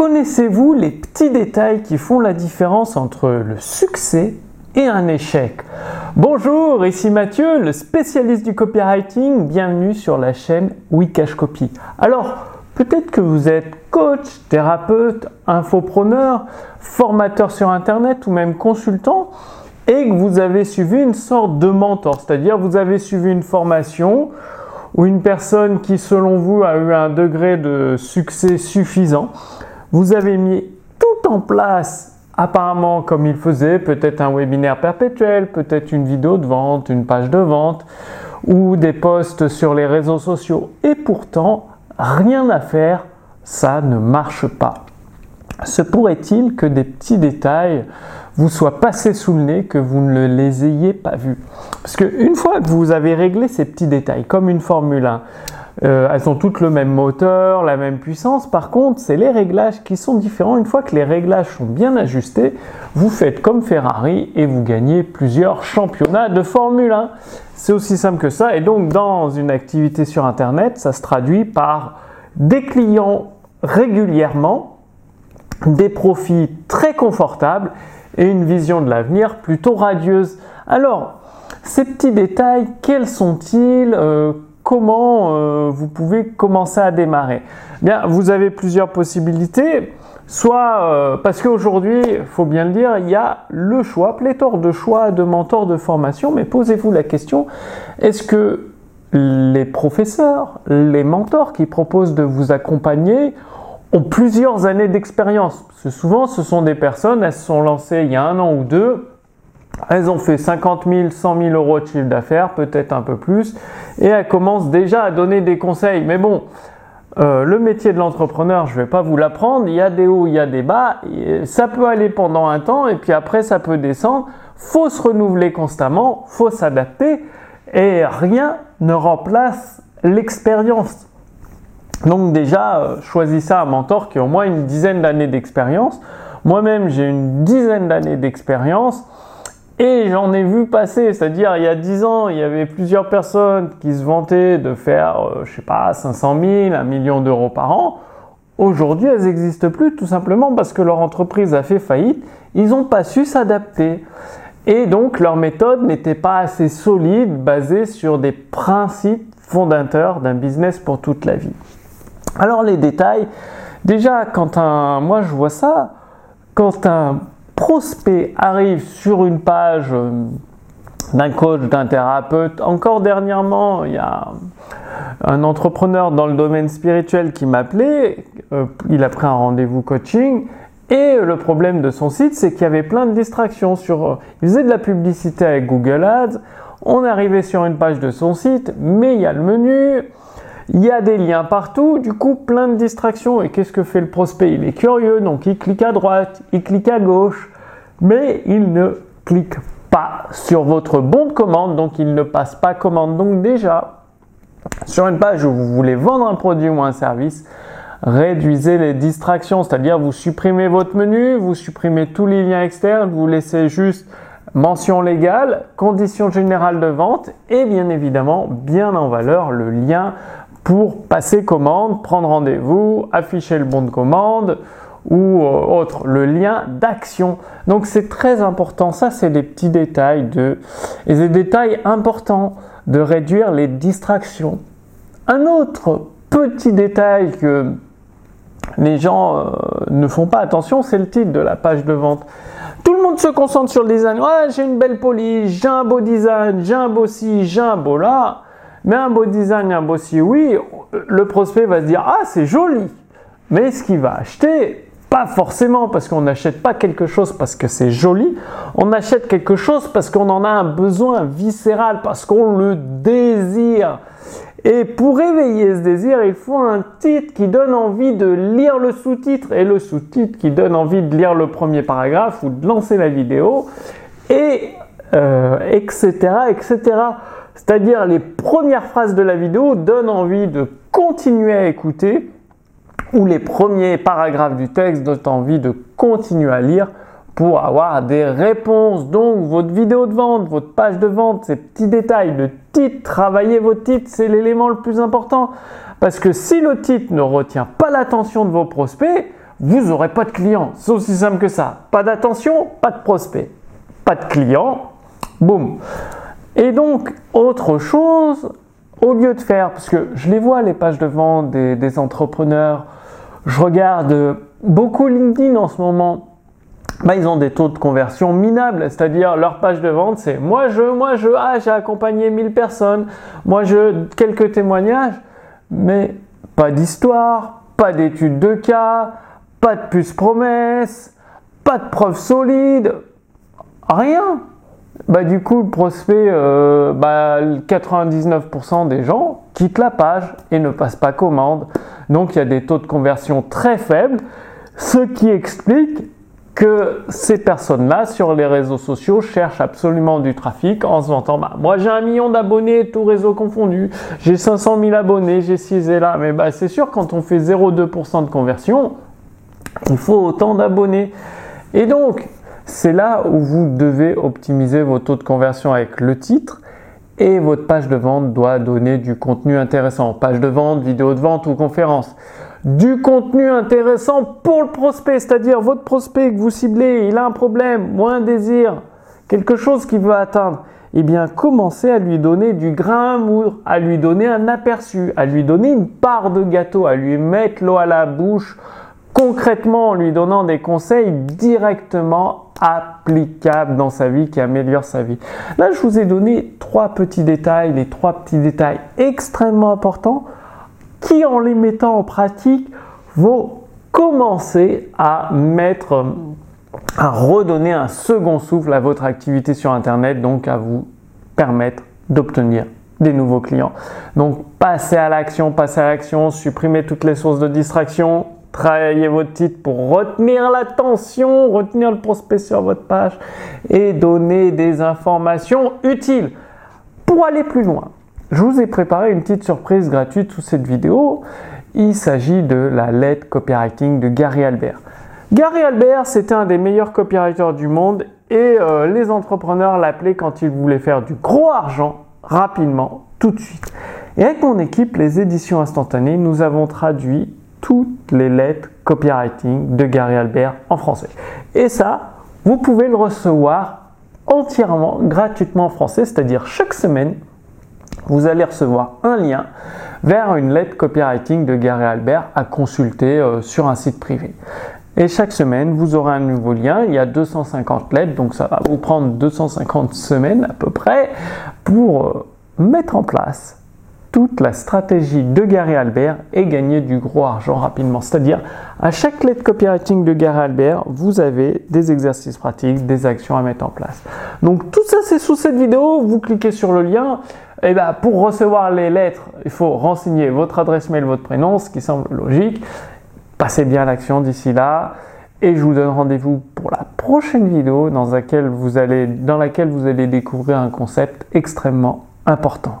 Connaissez-vous les petits détails qui font la différence entre le succès et un échec? Bonjour, ici Mathieu, le spécialiste du copywriting. Bienvenue sur la chaîne Wikash Copy. Alors, peut-être que vous êtes coach, thérapeute, infopreneur, formateur sur Internet ou même consultant et que vous avez suivi une sorte de mentor, c'est-à-dire vous avez suivi une formation ou une personne qui selon vous a eu un degré de succès suffisant vous avez mis tout en place apparemment comme il faisait, peut-être un webinaire perpétuel, peut-être une vidéo de vente, une page de vente ou des posts sur les réseaux sociaux. Et pourtant, rien à faire, ça ne marche pas. Se pourrait-il que des petits détails vous soient passés sous le nez, que vous ne les ayez pas vus? Parce qu'une fois que vous avez réglé ces petits détails, comme une Formule 1, euh, elles ont toutes le même moteur, la même puissance. Par contre, c'est les réglages qui sont différents. Une fois que les réglages sont bien ajustés, vous faites comme Ferrari et vous gagnez plusieurs championnats de Formule 1. C'est aussi simple que ça. Et donc, dans une activité sur Internet, ça se traduit par des clients régulièrement, des profits très confortables et une vision de l'avenir plutôt radieuse. Alors, ces petits détails, quels sont-ils? Euh, comment euh, vous pouvez commencer à démarrer Bien, vous avez plusieurs possibilités. Soit euh, parce qu'aujourd'hui, faut bien le dire, il y a le choix, pléthore de choix de mentors de formation, mais posez-vous la question, est-ce que les professeurs, les mentors qui proposent de vous accompagner ont plusieurs années d'expérience? Souvent, ce sont des personnes, elles se sont lancées il y a un an ou deux, elles ont fait 50 000, 100 000 euros de chiffre d'affaires, peut-être un peu plus, et elles commencent déjà à donner des conseils. Mais bon, euh, le métier de l'entrepreneur, je ne vais pas vous l'apprendre, il y a des hauts, il y a des bas, ça peut aller pendant un temps, et puis après ça peut descendre. Faut se renouveler constamment, faut s'adapter, et rien ne remplace l'expérience. Donc déjà, euh, choisissez un mentor qui a au moins une dizaine d'années d'expérience. Moi-même, j'ai une dizaine d'années d'expérience. Et j'en ai vu passer, c'est-à-dire il y a 10 ans, il y avait plusieurs personnes qui se vantaient de faire, euh, je sais pas, 500 000, 1 million d'euros par an. Aujourd'hui, elles n'existent plus tout simplement parce que leur entreprise a fait faillite. Ils n'ont pas su s'adapter. Et donc leur méthode n'était pas assez solide, basée sur des principes fondateurs d'un business pour toute la vie. Alors les détails, déjà quand un, moi je vois ça, quand un prospect arrive sur une page euh, d'un coach, d'un thérapeute, encore dernièrement, il y a un entrepreneur dans le domaine spirituel qui m'appelait, euh, il a pris un rendez-vous coaching, et le problème de son site, c'est qu'il y avait plein de distractions. Sur, euh, il faisait de la publicité avec Google Ads, on arrivait sur une page de son site, mais il y a le menu, il y a des liens partout, du coup plein de distractions. Et qu'est-ce que fait le prospect? Il est curieux, donc il clique à droite, il clique à gauche, mais il ne clique pas sur votre bon de commande, donc il ne passe pas commande. Donc déjà, sur une page où vous voulez vendre un produit ou un service, réduisez les distractions, c'est-à-dire vous supprimez votre menu, vous supprimez tous les liens externes, vous laissez juste mention légale, conditions générales de vente et bien évidemment bien en valeur le lien pour passer commande, prendre rendez-vous, afficher le bon de commande ou euh, autre, le lien d'action. Donc c'est très important, ça c'est des petits détails de et des détails importants de réduire les distractions. Un autre petit détail que les gens euh, ne font pas attention, c'est le titre de la page de vente. Tout le monde se concentre sur le design. Ouais, j'ai une belle police, j'ai un beau design, j'ai un beau ci, j'ai un beau là. Mais un beau design, un beau si, oui, le prospect va se dire Ah, c'est joli. Mais ce qu'il va acheter, pas forcément parce qu'on n'achète pas quelque chose parce que c'est joli, on achète quelque chose parce qu'on en a un besoin viscéral, parce qu'on le désire. Et pour réveiller ce désir, il faut un titre qui donne envie de lire le sous-titre et le sous-titre qui donne envie de lire le premier paragraphe ou de lancer la vidéo et euh, etc etc. C'est-à-dire les premières phrases de la vidéo donnent envie de continuer à écouter ou les premiers paragraphes du texte donnent envie de continuer à lire pour avoir des réponses. Donc votre vidéo de vente, votre page de vente, ces petits détails, le titre, travaillez votre titre, c'est l'élément le plus important. Parce que si le titre ne retient pas l'attention de vos prospects, vous n'aurez pas de clients. C'est aussi simple que ça. Pas d'attention, pas de prospect. Pas de clients, boum. Et donc, autre chose, au lieu de faire, parce que je les vois les pages de vente des, entrepreneurs, je regarde beaucoup LinkedIn en ce moment. Bah, ils ont des taux de conversion minables, c'est-à-dire leur page de vente, c'est moi je, moi je, ah j'ai accompagné 1000 personnes, moi je, quelques témoignages, mais pas d'histoire, pas d'études de cas, pas de puce promesse, pas de preuves solides, rien. Bah, du coup, le prospect, euh, bah, 99% des gens quittent la page et ne passent pas commande. Donc, il y a des taux de conversion très faibles, ce qui explique que ces personnes-là sur les réseaux sociaux cherchent absolument du trafic en se vantant bah, moi j'ai un million d'abonnés, tout réseau confondu, j'ai 500 000 abonnés, j'ai ci et là. Mais bah, c'est sûr, quand on fait 0,2% de conversion, il faut autant d'abonnés. Et donc, c'est là où vous devez optimiser vos taux de conversion avec le titre et votre page de vente doit donner du contenu intéressant. Page de vente, vidéo de vente ou conférence. Du contenu intéressant pour le prospect, c'est-à-dire votre prospect que vous ciblez, il a un problème ou un désir, quelque chose qu'il veut atteindre. Eh bien, commencez à lui donner du grain à moudre, à lui donner un aperçu, à lui donner une part de gâteau, à lui mettre l'eau à la bouche concrètement en lui donnant des conseils directement applicables dans sa vie, qui améliorent sa vie. Là, je vous ai donné trois petits détails, les trois petits détails extrêmement importants qui, en les mettant en pratique, vont commencer à mettre, à redonner un second souffle à votre activité sur Internet, donc à vous permettre d'obtenir des nouveaux clients. Donc, passez à l'action, passez à l'action, supprimez toutes les sources de distraction, Travaillez votre titre pour retenir l'attention, retenir le prospect sur votre page et donner des informations utiles. Pour aller plus loin, je vous ai préparé une petite surprise gratuite sous cette vidéo. Il s'agit de la lettre copywriting de Gary Albert. Gary Albert, c'était un des meilleurs copywriters du monde et euh, les entrepreneurs l'appelaient quand ils voulaient faire du gros argent rapidement, tout de suite. Et avec mon équipe, les éditions instantanées, nous avons traduit toutes les lettres copywriting de Gary Albert en français. Et ça, vous pouvez le recevoir entièrement gratuitement en français, c'est-à-dire chaque semaine, vous allez recevoir un lien vers une lettre copywriting de Gary Albert à consulter euh, sur un site privé. Et chaque semaine, vous aurez un nouveau lien. Il y a 250 lettres, donc ça va vous prendre 250 semaines à peu près pour euh, mettre en place toute la stratégie de Gary Albert et gagner du gros argent rapidement. C'est-à-dire, à chaque lettre copywriting de Gary Albert, vous avez des exercices pratiques, des actions à mettre en place. Donc tout ça, c'est sous cette vidéo. Vous cliquez sur le lien. Et ben, pour recevoir les lettres, il faut renseigner votre adresse mail, votre prénom, ce qui semble logique. Passez bien l'action d'ici là. Et je vous donne rendez-vous pour la prochaine vidéo dans laquelle vous allez découvrir un concept extrêmement important.